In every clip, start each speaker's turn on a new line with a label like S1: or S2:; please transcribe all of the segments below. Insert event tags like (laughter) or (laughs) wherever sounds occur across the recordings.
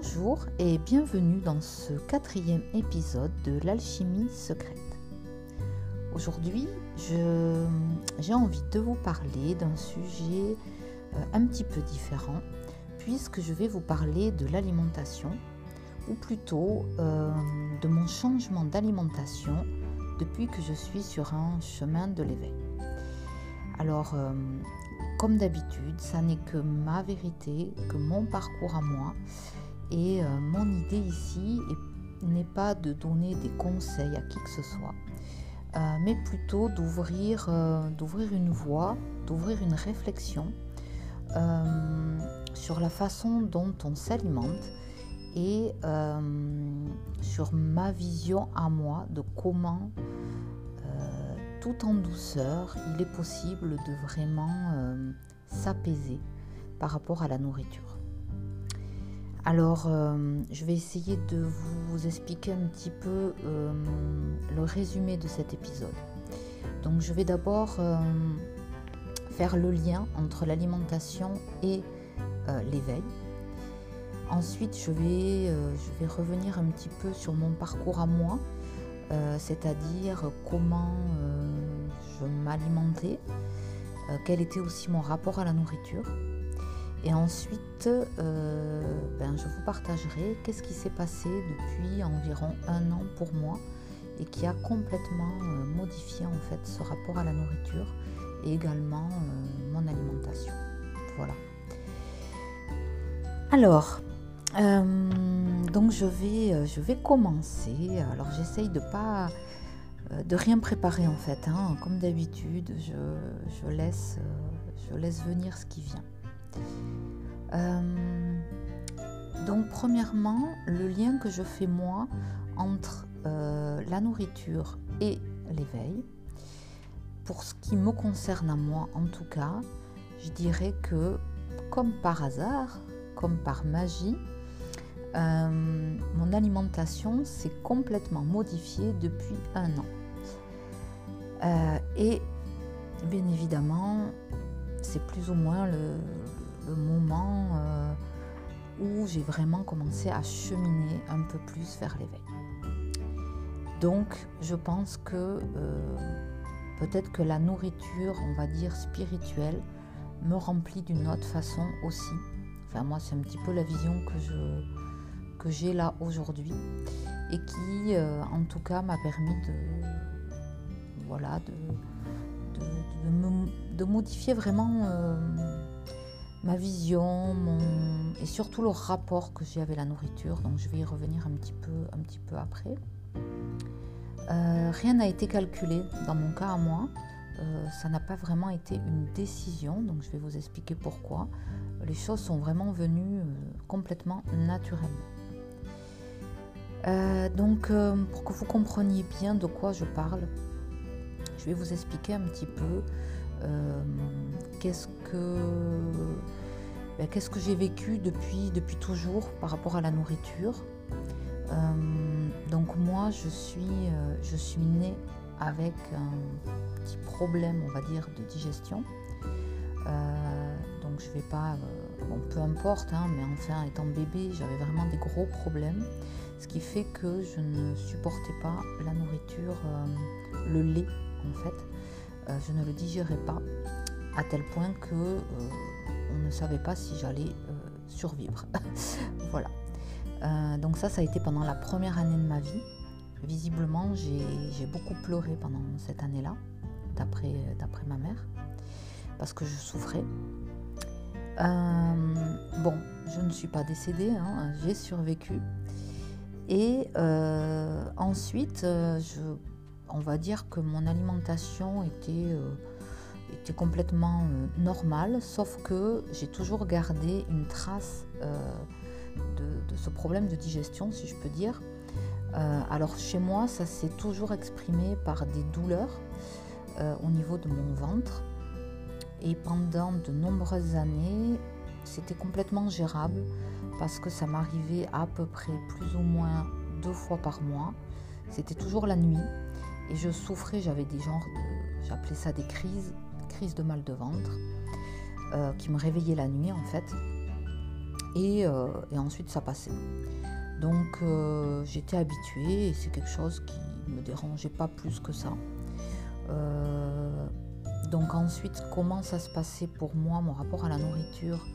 S1: Bonjour et bienvenue dans ce quatrième épisode de l'alchimie secrète. Aujourd'hui, j'ai envie de vous parler d'un sujet euh, un petit peu différent puisque je vais vous parler de l'alimentation ou plutôt euh, de mon changement d'alimentation depuis que je suis sur un chemin de l'éveil. Alors, euh, comme d'habitude, ça n'est que ma vérité, que mon parcours à moi. Et euh, mon idée ici n'est pas de donner des conseils à qui que ce soit, euh, mais plutôt d'ouvrir, euh, d'ouvrir une voie, d'ouvrir une réflexion sur la façon dont on s'alimente et sur ma vision à moi de comment tout en douceur, il est possible de vraiment s'apaiser par rapport à la nourriture. Alors, euh, je vais essayer de vous expliquer un petit peu euh, le résumé de cet épisode. Donc, je vais d'abord faire le lien entre l'alimentation et l'éveil. Ensuite, je vais, revenir un petit peu sur mon parcours à moi, euh, c'est-à-dire comment euh, je m'alimentais, euh, quel était aussi mon rapport à la nourriture. Et ensuite, ben, je vous partagerai qu'est-ce qui s'est passé depuis environ un an pour moi et qui a complètement modifié en fait ce rapport à la nourriture et également mon alimentation. Voilà. Alors, donc je vais, euh, je vais commencer. Alors j'essaye de pas euh, de rien préparer en fait. Hein. Comme d'habitude, je, laisse, euh, je laisse venir ce qui vient. Donc premièrement, le lien que je fais moi entre la nourriture et l'éveil, pour ce qui me concerne à moi en tout cas, je dirais que comme par hasard, comme par magie, euh, mon alimentation s'est complètement modifiée depuis un an. Euh, et bien évidemment, c'est plus ou moins le, moment euh, où j'ai vraiment commencé à cheminer un peu plus vers l'éveil. Donc, je pense que peut-être que la nourriture, on va dire spirituelle, me remplit d'une autre façon aussi. Enfin, moi, c'est un petit peu la vision que je, que j'ai là aujourd'hui et qui, euh, en tout cas, m'a permis de, voilà, de, de, modifier vraiment euh, ma vision et surtout le rapport que j'ai avec la nourriture. Donc, je vais y revenir un petit peu, un petit peu après. Euh, rien n'a été calculé dans mon cas à moi. ça n'a pas vraiment été une décision, donc je vais vous expliquer pourquoi. Les choses sont vraiment venues complètement naturellement. Euh, donc, euh, pour que vous compreniez bien de quoi je parle, je vais vous expliquer un petit peu euh, qu'est-ce ben, qu'est-ce que j'ai vécu depuis, depuis toujours par rapport à la nourriture. donc moi, je suis, je suis née avec un petit problème, on va dire, de digestion. donc je vais pas, bon, peu importe, hein, mais enfin, étant bébé, j'avais vraiment des gros problèmes ce qui fait que je ne supportais pas la nourriture, euh, le lait en fait. Euh, je ne le digérais pas à tel point que euh, on ne savait pas si j'allais survivre. (laughs) voilà. donc ça, ça a été pendant la première année de ma vie. Visiblement, j'ai beaucoup pleuré pendant cette année-là, d'après ma mère, parce que je souffrais. bon, je ne suis pas décédée, hein, j'ai survécu. Et euh, ensuite, euh, on va dire que mon alimentation était, euh, était complètement normale, sauf que j'ai toujours gardé une trace de, ce problème de digestion, si je peux dire. alors chez moi, ça s'est toujours exprimé par des douleurs au niveau de mon ventre. Et pendant de nombreuses années, c'était complètement gérable parce que ça m'arrivait à peu près plus ou moins deux fois par mois. C'était toujours la nuit et je souffrais, j'avais des genres de, j'appelais ça des crises, de mal de ventre, euh, qui me réveillaient la nuit en fait. et, ensuite ça passait. Donc j'étais habituée et c'est quelque chose qui me dérangeait pas plus que ça. donc ensuite, comment ça se passait pour moi, mon rapport à la nourriture?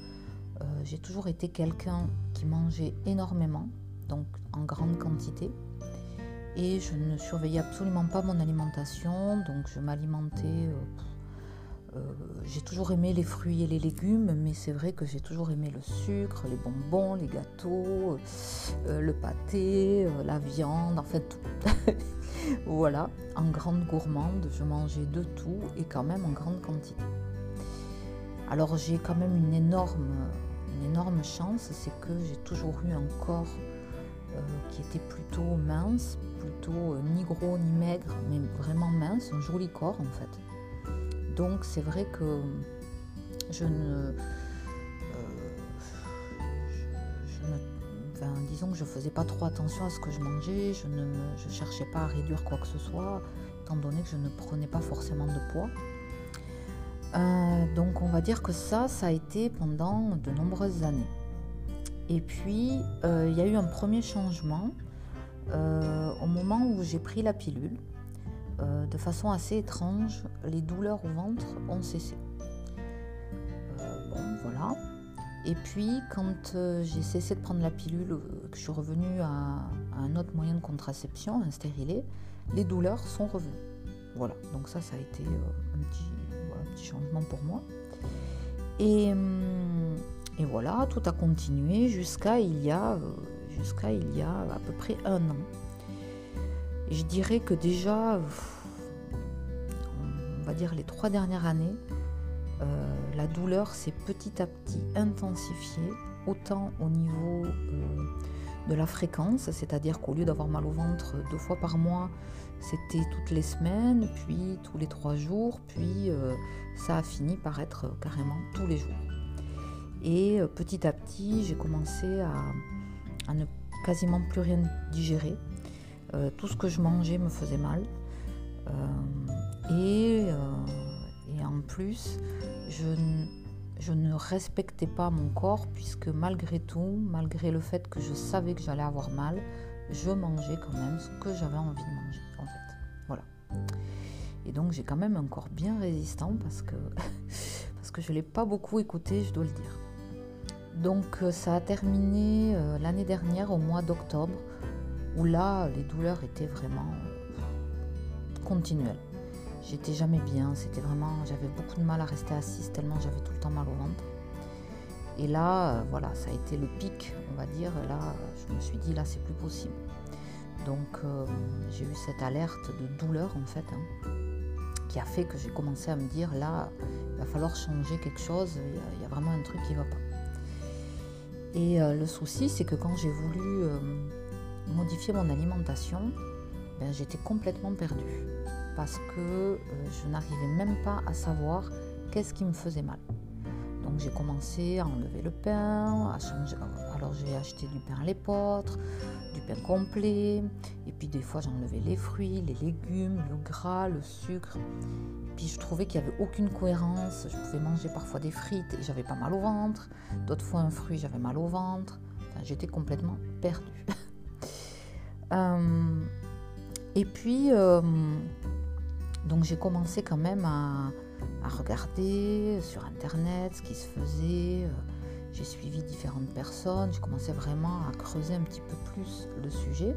S1: J'ai toujours été quelqu'un qui mangeait énormément, donc en grande quantité et je ne surveillais absolument pas mon alimentation, donc je m'alimentais. Euh, euh, j'ai toujours aimé les fruits et les légumes, mais c'est vrai que j'ai toujours aimé le sucre, les bonbons, les gâteaux, euh, le pâté, la viande, en fait tout. (laughs) voilà, en grande gourmande, je mangeais de tout et quand même en grande quantité. Alors j'ai quand même une énorme, une énorme chance, c'est que j'ai toujours eu un corps qui était plutôt mince, plutôt euh, ni gros ni maigre, mais vraiment mince, un joli corps en fait. Donc c'est vrai que je ne, euh, disons que je faisais pas trop attention à ce que je mangeais, je ne je cherchais pas à réduire quoi que ce soit, étant donné que je ne prenais pas forcément de poids. Euh, donc on va dire que ça, ça a été pendant de nombreuses années. Et puis, il y a eu un premier changement euh, au moment où j'ai pris la pilule, euh, de façon assez étrange, les douleurs au ventre ont cessé. Euh, bon, voilà. Et puis, quand j'ai cessé de prendre la pilule, que je suis revenue à, un autre moyen de contraception, un stérilet, les douleurs sont revenues. Voilà, donc ça, ça a été un petit, changement pour moi. Et, hum, et, voilà, tout a continué jusqu'à il y a jusqu'à il y a à peu près un an. Je dirais que déjà, on va dire les trois dernières années, euh, la douleur s'est petit à petit intensifiée, autant au niveau euh, de la fréquence, c'est-à-dire qu'au lieu d'avoir mal au ventre deux fois par mois, c'était toutes les semaines, puis tous les trois jours, puis euh, ça a fini par être carrément tous les jours. Et petit à petit, j'ai commencé à, à ne quasiment plus rien digérer. Euh, tout ce que je mangeais me faisait mal. Euh, et, euh, et, en plus, je, ne respectais pas mon corps puisque malgré tout, malgré le fait que je savais que j'allais avoir mal, je mangeais quand même ce que j'avais envie de manger. En fait, voilà. Et donc j'ai quand même un corps bien résistant parce que (laughs) parce que je l'ai pas beaucoup écouté, je dois le dire. Donc ça a terminé l'année dernière au mois d'octobre où là les douleurs étaient vraiment continuelles. J'étais jamais bien, c'était vraiment j'avais beaucoup de mal à rester assise tellement j'avais tout le temps mal au ventre. Et là euh, voilà, ça a été le pic, on va dire, là je me suis dit là c'est plus possible. Donc j'ai eu cette alerte de douleur en fait hein, qui a fait que j'ai commencé à me dire là il va falloir changer quelque chose, il y a vraiment un truc qui va pas. Et euh, le souci, c'est que quand j'ai voulu modifier mon alimentation, ben, j'étais complètement perdue parce que euh, je n'arrivais même pas à savoir qu'est-ce qui me faisait mal. Donc j'ai commencé à enlever le pain. Alors j'ai acheté du pain à l'épeautre, du pain complet, et puis des fois j'enlevais les fruits, les légumes, le gras, le sucre. Puis je trouvais qu'il n'y avait aucune cohérence. Je pouvais manger parfois des frites et j'avais pas mal au ventre. D'autres fois un fruit, j'avais mal au ventre. j'étais complètement perdue. (laughs) Euh, et puis, euh, donc j'ai commencé quand même à, regarder sur Internet ce qui se faisait. J'ai suivi différentes personnes. J'ai commencé vraiment à creuser un petit peu plus le sujet.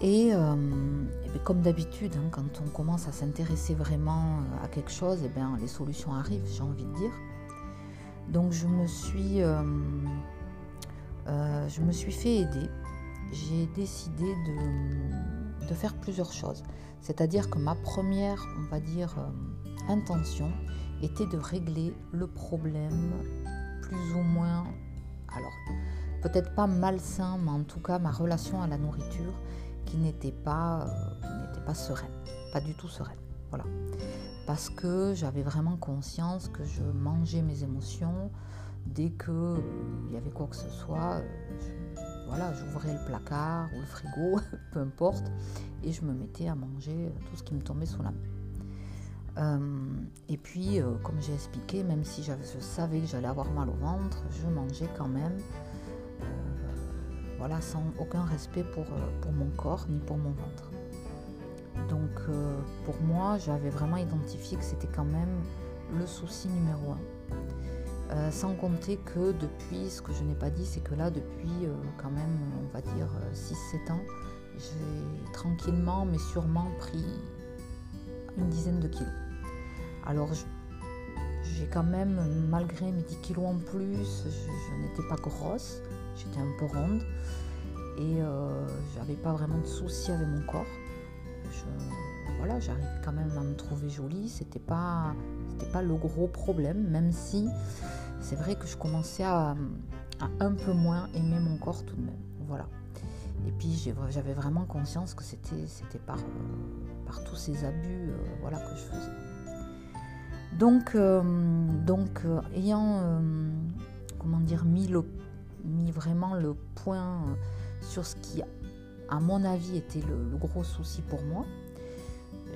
S1: Et, euh, ben, comme d'habitude, hein, quand on commence à s'intéresser vraiment euh, à quelque chose, et bien, les solutions arrivent, j'ai envie de dire. Donc je me suis, euh, je me suis fait aider. J'ai décidé de, faire plusieurs choses. C'est-à-dire que ma première, on va dire, intention était de régler le problème plus ou moins, alors peut-être pas malsain, mais en tout cas ma relation à la nourriture qui n'était pas, euh, pas sereine, pas du tout sereine. Voilà. Parce que j'avais vraiment conscience que je mangeais mes émotions dès que euh, y avait quoi que ce soit. Euh, voilà, j'ouvrais le placard ou le frigo, (laughs) peu importe, et je me mettais à manger tout ce qui me tombait sous la main. et puis, comme j'ai expliqué, même si je savais que j'allais avoir mal au ventre, je mangeais quand même voilà, sans aucun respect pour, mon corps ni pour mon ventre. Donc euh, pour moi, j'avais vraiment identifié que c'était quand même le souci numéro un. Euh, sans compter que depuis, ce que je n'ai pas dit, c'est que là, depuis euh, quand même, on va dire 6-7 ans, j'ai tranquillement mais sûrement pris une dizaine de kilos. Alors j'ai quand même, malgré mes 10 kilos en plus, je, n'étais pas grosse, j'étais un peu ronde et j'avais pas vraiment de soucis avec mon corps voilà, j'arrivais quand même à me trouver jolie. C'était pas, c'était pas le gros problème, même si c'est vrai que je commençais à, un peu moins aimer mon corps tout de même. Voilà. Et puis j'avais vraiment conscience que c'était, c'était par, par tous ces abus euh, voilà, que je faisais. Donc, euh, donc euh, ayant comment dire, mis, le, mis vraiment le point sur ce qui à mon avis, était le, gros souci pour moi.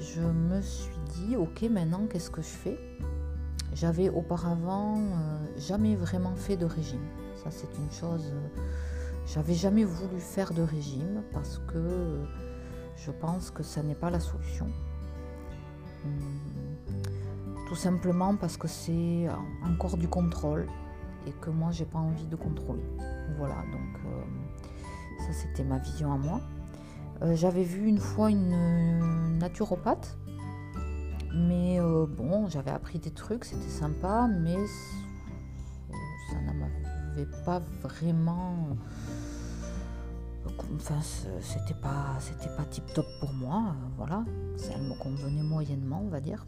S1: Je me suis dit, ok, maintenant, qu'est-ce que je fais? J'avais auparavant euh, jamais vraiment fait de régime. Ça, c'est une chose. Euh, j'avais jamais voulu faire de régime parce que je pense que ça n'est pas la solution. Hum, tout simplement parce que c'est encore du contrôle et que moi j'ai pas envie de contrôler. Voilà, donc euh, ça, c'était ma vision à moi. Euh, j'avais vu une fois une naturopathe, mais euh, bon, j'avais appris des trucs, c'était sympa, mais ça ne m'avait pas vraiment. Enfin, c'était pas, c'était pas tip top pour moi, euh, voilà. Ça me convenait moyennement, on va dire.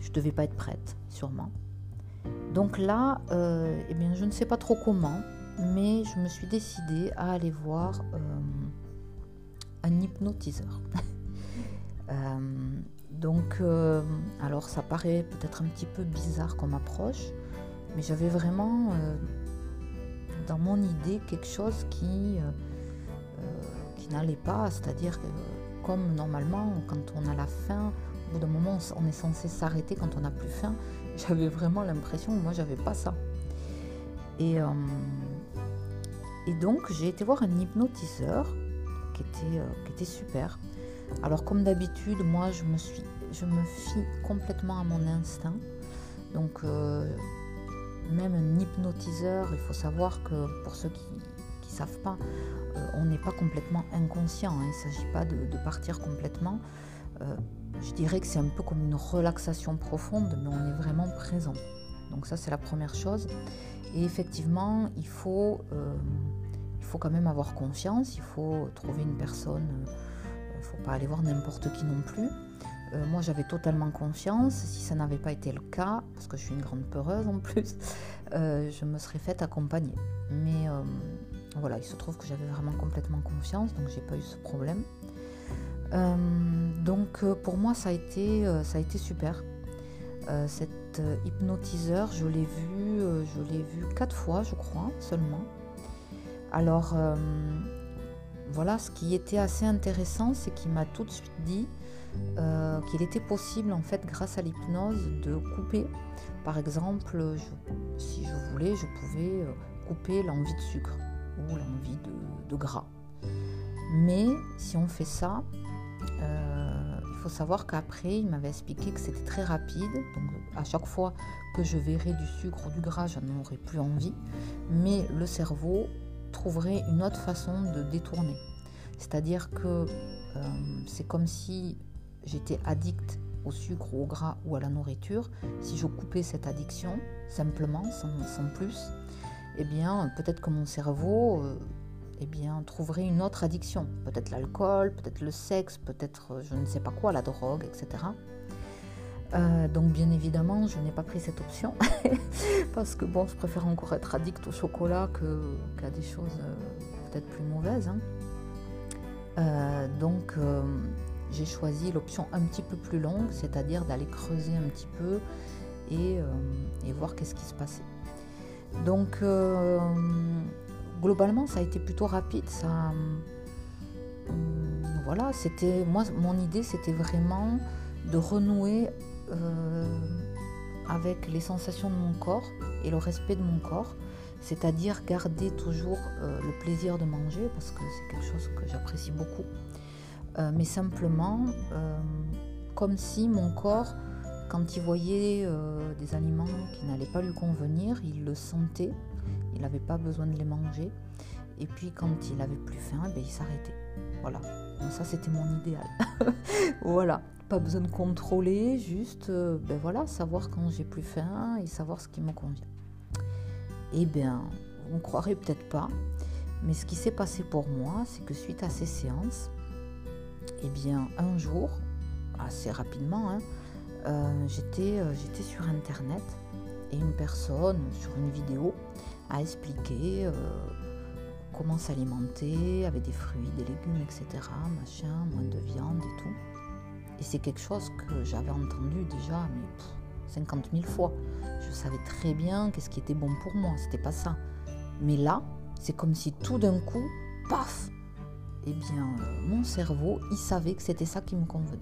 S1: Je devais pas être prête, sûrement. Donc là, eh bien, je ne sais pas trop comment mais je me suis décidée à aller voir euh, un hypnotiseur. (laughs) Euh, donc, euh, alors ça paraît peut-être un petit peu bizarre comme approche, mais j'avais vraiment dans mon idée quelque chose qui, qui n'allait pas, c'est-à-dire que comme normalement quand on a la faim, au bout d'un moment on est censé s'arrêter quand on n'a plus faim, (laughs) j'avais vraiment l'impression moi j'avais pas ça. Et et donc j'ai été voir un hypnotiseur qui était, euh, qui était super. Alors comme d'habitude, moi je me, suis, je me fie complètement à mon instinct. Donc euh, même un hypnotiseur, il faut savoir que pour ceux qui ne savent pas, euh, on n'est pas complètement inconscient. Hein. il ne s'agit pas de, partir complètement. je dirais que c'est un peu comme une relaxation profonde, mais on est vraiment présent. Donc ça c'est la première chose. Et effectivement, il faut, il faut quand même avoir confiance, il faut trouver une personne, il ne faut pas aller voir n'importe qui non plus. Euh, moi j'avais totalement confiance, si ça n'avait pas été le cas, parce que je suis une grande peureuse en plus, euh, je me serais faite accompagner. Mais voilà, il se trouve que j'avais vraiment complètement confiance, donc j'ai pas eu ce problème. donc pour moi ça a été, ça a été super. euh, hypnotiseur, je l'ai vu, euh, je l'ai vu quatre fois, je crois, seulement. Alors, euh, voilà, ce qui était assez intéressant, c'est qu'il m'a tout de suite dit qu'il était possible, en fait, grâce à l'hypnose, de couper. Par exemple, si je voulais, je pouvais couper l'envie de sucre ou l'envie de, gras. Mais si on fait ça, faut savoir qu'après, il m'avait expliqué que c'était très rapide. Donc, à chaque fois que je verrais du sucre ou du gras, je n'en aurais plus envie. Mais le cerveau trouverait une autre façon de détourner. C'est-à-dire que euh, c'est comme si j'étais addict au sucre ou au gras ou à la nourriture. Si je coupais cette addiction, simplement, sans, plus, eh bien, peut-être que mon cerveau euh, eh bien, trouverait une autre addiction. Peut-être l'alcool, peut-être le sexe, peut-être je ne sais pas quoi, la drogue, etc. Euh, donc bien évidemment, je n'ai pas pris cette option (laughs) parce que bon, je préfère encore être addict au chocolat qu'à des choses euh, peut-être plus mauvaises. Hein. donc j'ai choisi l'option un petit peu plus longue, c'est-à-dire d'aller creuser un petit peu et, et voir qu'est-ce qui se passait. Donc globalement, ça a été plutôt rapide. Ça, voilà, c'était moi, mon idée, c'était vraiment de renouer avec les sensations de mon corps et le respect de mon corps, c'est-à-dire garder toujours le plaisir de manger, parce que c'est quelque chose que j'apprécie beaucoup, mais simplement comme si mon corps quand il voyait euh, des aliments qui n'allaient pas lui convenir, il le sentait, il n'avait pas besoin de les manger. Et puis quand il avait plus faim, ben, il s'arrêtait. Voilà. Ça c'était mon idéal. (laughs) voilà. Pas besoin de contrôler, juste euh, ben voilà, savoir quand j'ai plus faim et savoir ce qui me convient. Eh bien, on croirait peut-être pas, mais ce qui s'est passé pour moi, c'est que suite à ces séances, eh bien, un jour, assez rapidement, hein, euh, euh, j'étais, sur Internet et une personne, sur une vidéo, a expliqué comment s'alimenter avec des fruits, des légumes, etc. Machin, moins de viande et tout. Et c'est quelque chose que j'avais entendu déjà, mais 50 000 fois. Je savais très bien qu'est-ce qui était bon pour moi, c'était pas ça. Mais là, c'est comme si tout d'un coup, paf Eh bien, mon cerveau, il savait que c'était ça qui me convenait.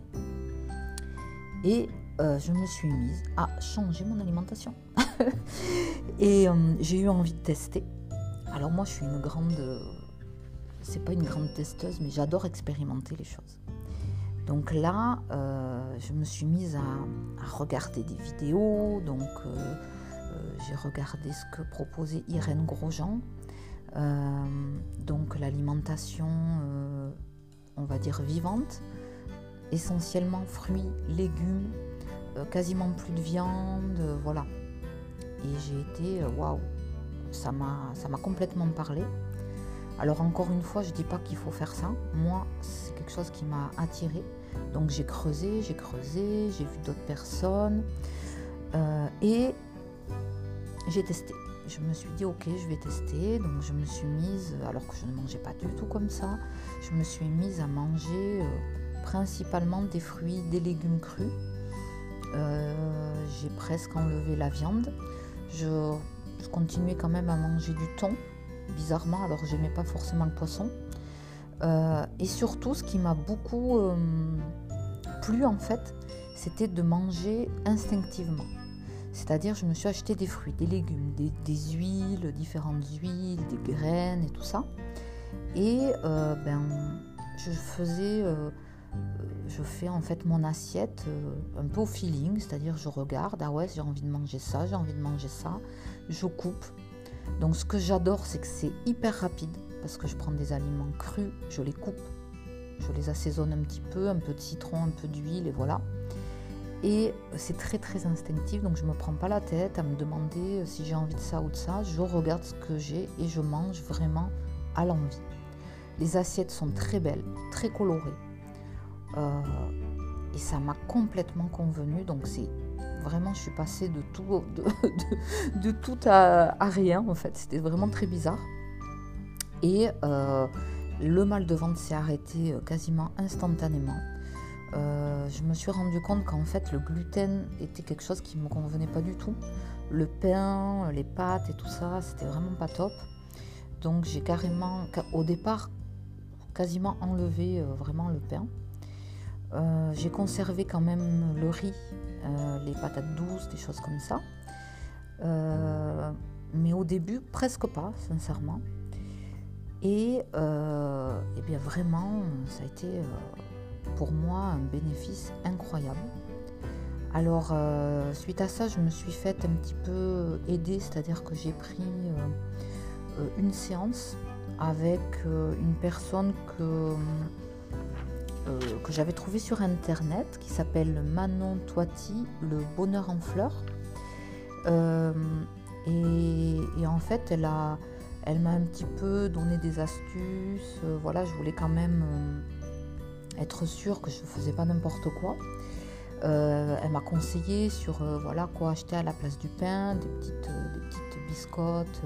S1: Et euh, je me suis mise à changer mon alimentation. (laughs) et euh, j'ai eu envie de tester. Alors moi, je suis une grande... C'est pas une grande testeuse, mais j'adore expérimenter les choses. Donc là, euh, je me suis mise à, regarder des vidéos. Donc j'ai regardé ce que proposait Irène Grosjean. donc l'alimentation, on va dire vivante, essentiellement fruits, légumes, euh, quasiment plus de viande, euh, voilà. Et j'ai été, euh, waouh, ça m'a complètement parlé. Alors encore une fois, je ne dis pas qu'il faut faire ça. Moi, c'est quelque chose qui m'a attiré. Donc j'ai creusé, j'ai creusé, j'ai vu d'autres personnes et j'ai testé. Je me suis dit ok, je vais tester. Donc je me suis mise, alors que je ne mangeais pas du tout comme ça, je me suis mise à manger principalement des fruits, des légumes crus euh, j'ai presque enlevé la viande. Je, continuais quand même à manger du thon, bizarrement, alors j'aimais pas forcément le poisson. Euh, et surtout, ce qui m'a beaucoup euh, plu en fait, c'était de manger instinctivement. C'est-à-dire, je me suis acheté des fruits, des légumes, des, huiles, différentes huiles, des graines et tout ça. Et ben, je faisais je fais en fait mon assiette euh, un peu au feeling, c'est-à-dire je regarde, ah ouais, j'ai envie de manger ça, j'ai envie de manger ça, je coupe. Donc ce que j'adore, c'est que c'est hyper rapide parce que je prends des aliments crus, je les coupe, je les assaisonne un petit peu, un peu de citron, un peu d'huile et voilà. Et c'est très très instinctif, donc je ne me prends pas la tête à me demander euh, si j'ai envie de ça ou de ça. Je regarde ce que j'ai et je mange vraiment à l'envie. Les assiettes sont très belles, très colorées. Euh, et ça m'a complètement convenu. Donc c'est vraiment, je suis passée de tout, à, rien en fait. C'était vraiment très bizarre. Et euh, le mal de ventre s'est arrêté euh, quasiment instantanément. je me suis rendu compte qu'en fait le gluten était quelque chose qui ne me convenait pas du tout. Le pain, les pâtes et tout ça, c'était vraiment pas top. Donc j'ai carrément, au départ, quasiment enlevé vraiment le pain. Euh, j'ai conservé quand même le riz, euh, les patates douces, des choses comme ça. Euh, mais au début, presque pas, sincèrement. Et, et bien vraiment, ça a été pour moi un bénéfice incroyable. Alors, suite à ça, je me suis faite un petit peu aider, c'est-à-dire que j'ai pris une séance avec une personne que euh, que j'avais trouvé sur internet qui s'appelle Manon Toiti, le bonheur en fleurs. Euh, et, en fait, elle a, elle m'a un petit peu donné des astuces. Euh, voilà, je voulais quand même être sûre que je ne faisais pas n'importe quoi. elle m'a conseillé sur voilà quoi acheter à la place du pain, des petites, des petites biscottes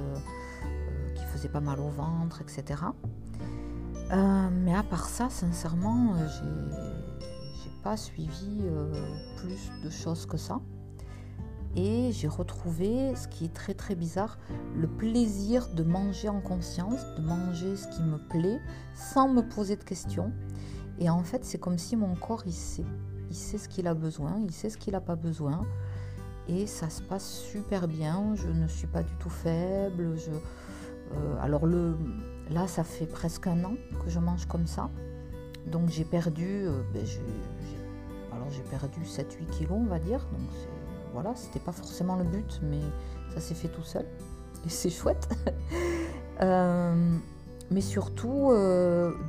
S1: qui faisaient pas mal au ventre, etc. Euh, mais à part ça, sincèrement, euh, j'ai pas suivi euh, plus de choses que ça. Et j'ai retrouvé, ce qui est très très bizarre, le plaisir de manger en conscience, de manger ce qui me plaît, sans me poser de questions. Et en fait, c'est comme si mon corps, il s'est il sait ce qu'il a besoin, il sait ce qu'il n'a pas besoin. Et ça se passe super bien, je ne suis pas du tout faible. Je, alors le, là, ça fait presque un an que je mange comme ça. Donc j'ai perdu, euh, ben, alors j'ai perdu 7-8 kilos, on va dire. Donc voilà, c'était pas forcément le but, mais ça s'est fait tout seul. Et c'est chouette. (laughs) Euh, mais surtout,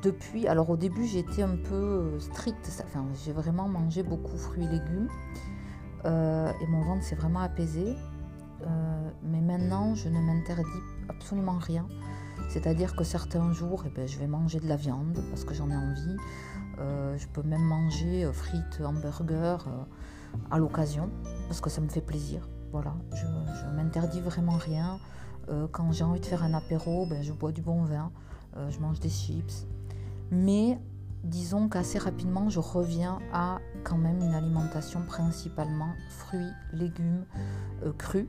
S1: depuis, alors au début j'étais un peu stricte, enfin j'ai vraiment mangé beaucoup fruits et légumes. et mon ventre s'est vraiment apaisé. mais maintenant, je ne m'interdis absolument rien. C'est-à-dire que certains jours, eh ben, je vais manger de la viande parce que j'en ai envie. Euh, je peux même manger euh, frites, hamburgers euh, à l'occasion parce que ça me fait plaisir. Voilà, je ne m'interdis vraiment rien. quand j'ai envie de faire un apéro, ben, je bois du bon vin, je mange des chips. Mais disons qu'assez rapidement, je reviens à quand même une alimentation principalement fruits, légumes, crus,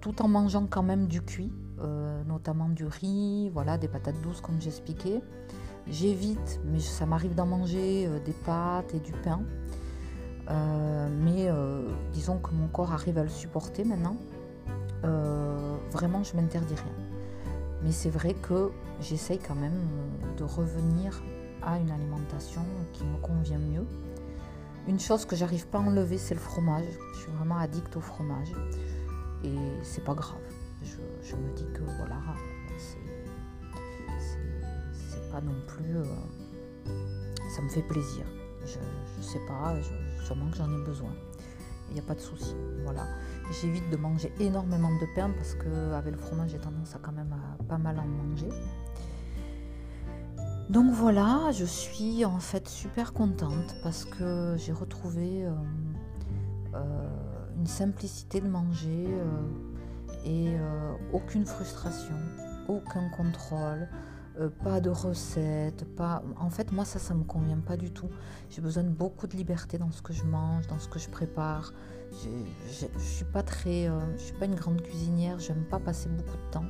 S1: tout en mangeant quand même du cuit. Euh, notamment du riz, voilà, des patates douces comme j'expliquais. J'évite, mais ça m'arrive d'en manger euh, des pâtes et du pain. Euh, mais disons que mon corps arrive à le supporter maintenant. vraiment, je m'interdis rien. Mais c'est vrai que j'essaye quand même de revenir à une alimentation qui me convient mieux. Une chose que j'arrive pas à enlever, c'est le fromage. Je suis vraiment addict au fromage. Et c'est pas grave je, me dis que voilà, c'est pas non plus. Euh, ça me fait plaisir. Je, ne sais pas, sûrement que j'en ai besoin. Il n'y a pas de souci. Voilà. J'évite de manger énormément de pain parce qu'avec le fromage, j'ai tendance à quand même à pas mal en manger. Donc voilà, je suis en fait super contente parce que j'ai retrouvé euh, euh, une simplicité de manger et euh, aucune frustration, aucun contrôle, euh, pas de recettes, pas. En fait, moi ça, ça me convient pas du tout. J'ai besoin de beaucoup de liberté dans ce que je mange, dans ce que je prépare. Je suis pas très, euh, je suis pas une grande cuisinière. J'aime pas passer beaucoup de temps.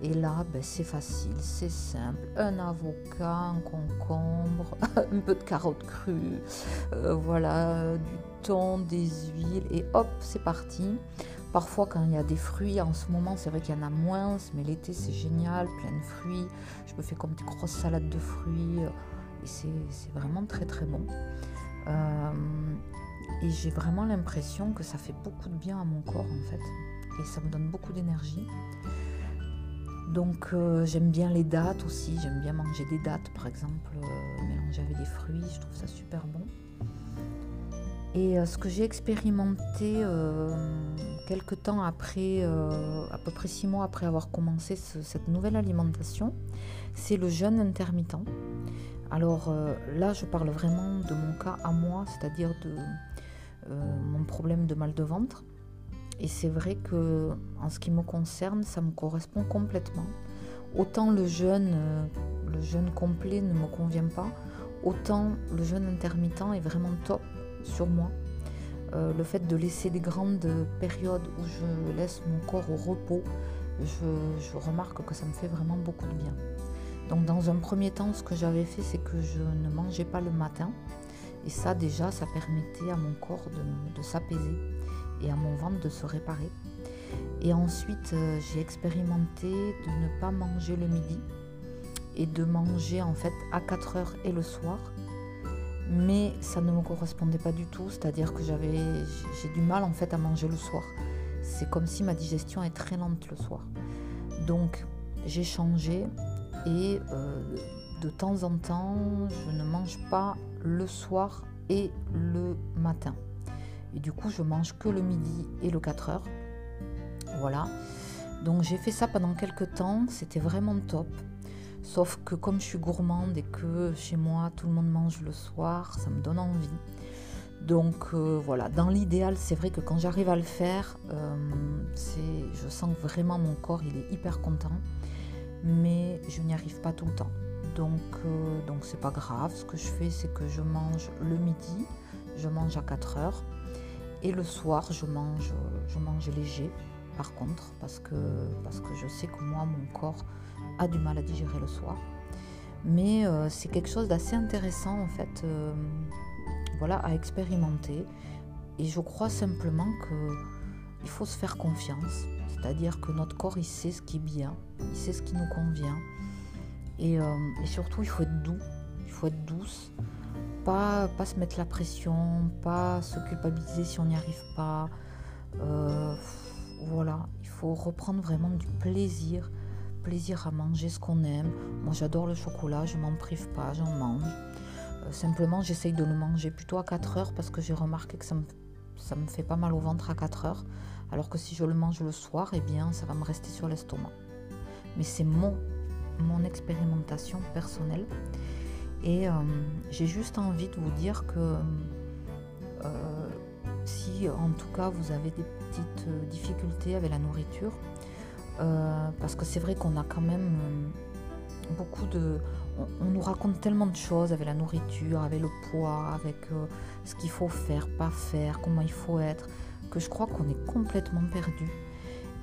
S1: Et là, ben, c'est facile, c'est simple. Un avocat, un concombre, (laughs) un peu de carottes crues, voilà, du thon, des huiles, et hop, c'est parti. Parfois, quand il y a des fruits, en ce moment, c'est vrai qu'il y en a moins, mais l'été, c'est génial, plein de fruits. Je me fais comme des grosses salades de fruits, euh, et c'est vraiment très très bon. Euh, et j'ai vraiment l'impression que ça fait beaucoup de bien à mon corps, en fait, et ça me donne beaucoup d'énergie. Donc euh, j'aime bien les dates aussi, j'aime bien manger des dates par exemple, mélanger avec des fruits, je trouve ça super bon. Et ce que j'ai expérimenté quelques temps après, euh, à peu près six mois après avoir commencé cette nouvelle alimentation, c'est le jeûne intermittent. Alors euh, là, je parle vraiment de mon cas à moi, c'est-à-dire de euh, mon problème de mal de ventre. Et c'est vrai que en ce qui me concerne, ça me correspond complètement. Autant le jeûne, le jeûne complet ne me convient pas, autant le jeûne intermittent est vraiment top sur moi euh, le fait de laisser des grandes périodes où je laisse mon corps au repos, je, remarque que ça me fait vraiment beaucoup de bien. Donc dans un premier temps, ce que j'avais fait, c'est que je ne mangeais pas le matin. Et ça déjà, ça permettait à mon corps de, s'apaiser et à mon ventre de se réparer. Et ensuite, euh, j'ai expérimenté de ne pas manger le midi et de manger en fait à 4 heures et le soir mais ça ne me correspondait pas du tout, c'est-à-dire que j'avais, j'ai du mal en fait à manger le soir. C'est comme si ma digestion est très lente le soir. Donc j'ai changé et euh, de temps en temps, je ne mange pas le soir et le matin. Et du coup, je mange que le midi et le 4 heures. Voilà. Donc j'ai fait ça pendant quelques temps, c'était vraiment top. Sauf que comme je suis gourmande et que chez moi tout le monde mange le soir, ça me donne envie. Donc euh, voilà, dans l'idéal, c'est vrai que quand j'arrive à le faire, euh, je sens que vraiment mon corps il est hyper content, mais je n'y arrive pas tout le temps. Donc euh, donc c'est pas grave. Ce que je fais, c'est que je mange le midi, je mange à 4 heures, et le soir je mange je mange léger. Par contre, parce que parce que je sais que moi mon corps a du mal à digérer le soir. Mais euh, c'est quelque chose d'assez intéressant en fait euh, voilà, à expérimenter. Et je crois simplement qu'il faut se faire confiance. C'est-à-dire que notre corps, il sait ce qui est bien, il sait ce qui nous convient. Et, euh, surtout, il faut être doux, il faut être douce. Pas, pas se mettre la pression, pas se culpabiliser si on n'y arrive pas. Voilà, il faut reprendre vraiment du plaisir, plaisir à manger ce qu'on aime. Moi j'adore le chocolat, je m'en prive pas, j'en mange. Euh, simplement j'essaye de le manger plutôt à 4 heures parce que j'ai remarqué que ça me, fait pas mal au ventre à 4 heures. Alors que si je le mange le soir, eh bien ça va me rester sur l'estomac. Mais c'est mon, mon expérimentation personnelle. Et euh, j'ai juste envie de vous dire que euh, si en tout cas vous avez des petites euh, difficultés avec la nourriture, euh, parce que c'est vrai qu'on a quand même euh, beaucoup de... On, nous raconte tellement de choses avec la nourriture, avec le poids, avec ce qu'il faut faire, pas faire, comment il faut être, que je crois qu'on est complètement perdu.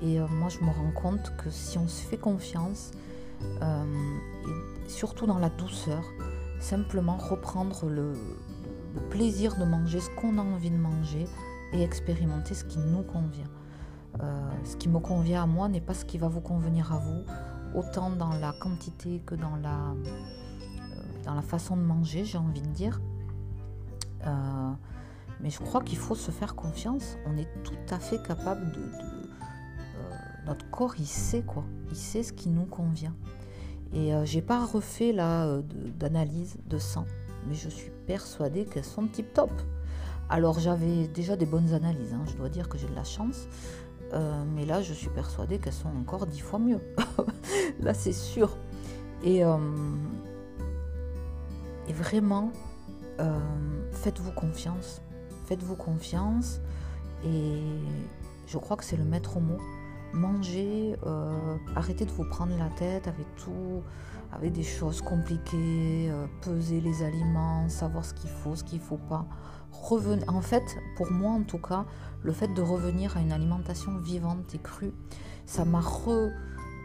S1: Et moi, je me rends compte que si on se fait confiance, et surtout dans la douceur, simplement reprendre le, le plaisir de manger ce qu'on a envie de manger et expérimenter ce qui nous convient. Euh, ce qui me convient à moi n'est pas ce qui va vous convenir à vous, autant dans la quantité que dans la, euh, dans la façon de manger, j'ai envie de dire. Euh, mais je crois qu'il faut se faire confiance. On est tout à fait capable de. notre corps, il sait quoi. Il sait ce qui nous convient. Et j'ai pas refait là d'analyse de sang mais je suis persuadée qu'elles sont tip top. Alors j'avais déjà des bonnes analyses, hein. je dois dire que j'ai de la chance, euh, mais là je suis persuadée qu'elles sont encore dix fois mieux. (laughs) là c'est sûr. Et, euh, vraiment, euh, faites-vous confiance. Faites-vous confiance et je crois que c'est le maître mot. Mangez, arrêtez de vous prendre la tête avec tout avec des choses compliquées, euh, peser les aliments, savoir ce qu'il faut, ce qu'il ne faut pas. En fait, pour moi en tout cas, le fait de revenir à une alimentation vivante et crue, ça m'a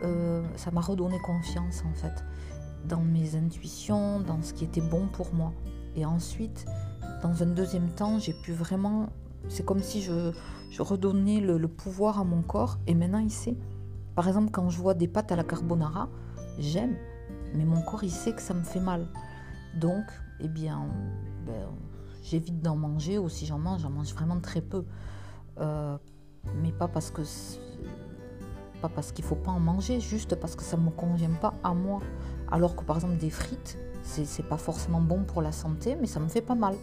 S1: euh, ça m'a redonné confiance en fait dans mes intuitions, dans ce qui était bon pour moi. Et ensuite, dans un deuxième temps, j'ai pu vraiment, c'est comme si je, je redonnais le, le pouvoir à mon corps et maintenant il sait. Par exemple, quand je vois des pâtes à la carbonara, j'aime mais mon corps il sait que ça me fait mal. Donc, eh bien, ben, j'évite d'en manger ou si j'en mange, j'en mange vraiment très peu. Euh, mais pas parce que pas parce qu'il faut pas en manger, juste parce que ça me convient pas à moi. Alors que par exemple des frites, c'est pas forcément bon pour la santé, mais ça me fait pas mal.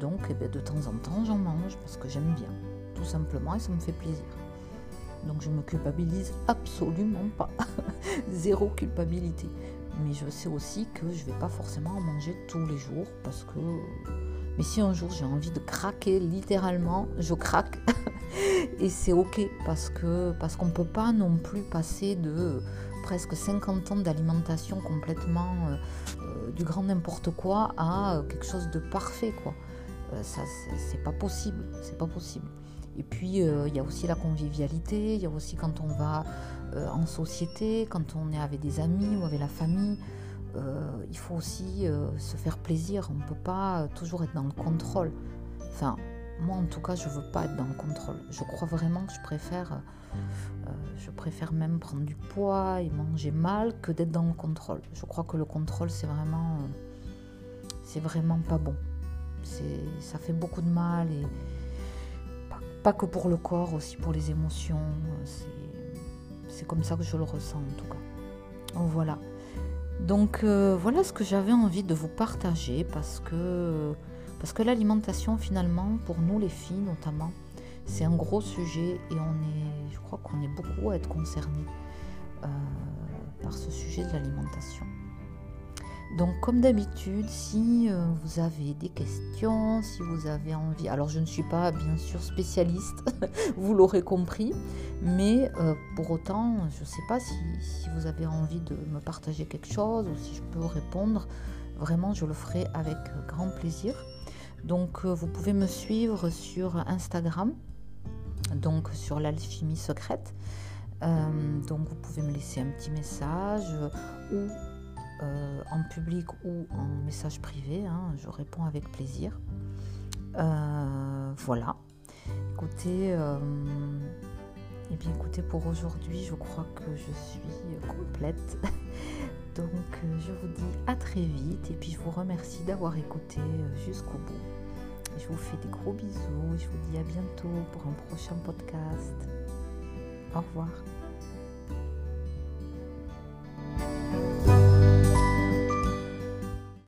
S1: Donc eh ben, de temps en temps j'en mange parce que j'aime bien, tout simplement, et ça me fait plaisir. Donc je me culpabilise absolument pas. (laughs) Zéro culpabilité. Mais je sais aussi que je ne vais pas forcément en manger tous les jours parce que. Mais si un jour j'ai envie de craquer, littéralement, je craque. (laughs) et c'est ok parce que parce qu'on ne peut pas non plus passer de presque 50 ans d'alimentation complètement euh, euh, du grand n'importe quoi à quelque chose de parfait quoi. Euh, ça c'est pas possible, c'est pas possible. Et puis, euh, il y a aussi la convivialité, il y a aussi quand on va euh, en société, quand on est avec des amis ou avec la famille, euh, il faut aussi se faire plaisir. On ne peut pas toujours être dans le contrôle. Enfin, moi en tout cas, je ne veux pas être dans le contrôle. Je crois vraiment que je préfère, je préfère même prendre du poids et manger mal que d'être dans le contrôle. Je crois que le contrôle, c'est vraiment, c'est vraiment pas bon. Ça fait beaucoup de mal et pas que pour le corps, aussi pour les émotions. C'est comme ça que je le ressens en tout cas. Voilà. Donc euh, voilà ce que j'avais envie de vous partager parce que, parce que l'alimentation finalement, pour nous les filles notamment, c'est un gros sujet et on est, je crois qu'on est beaucoup à être concernés euh, par ce sujet de l'alimentation. Donc comme d'habitude, si euh, vous avez des questions, si vous avez envie, alors je ne suis pas bien sûr spécialiste, (laughs) vous l'aurez compris, mais euh, pour autant, je ne sais pas si, vous avez envie de me partager quelque chose ou si je peux répondre, vraiment je le ferai avec grand plaisir. Donc euh, vous pouvez me suivre sur Instagram, donc sur l'alchimie secrète. donc vous pouvez me laisser un petit message ou euh, en public ou en message privé. Hein, je réponds avec plaisir. voilà. Écoutez, eh bien écoutez, pour aujourd'hui, je crois que je suis complète. (laughs) Donc je vous dis à très vite et puis je vous remercie d'avoir écouté jusqu'au bout. Je vous fais des gros bisous je vous dis à bientôt pour un prochain podcast. Au revoir.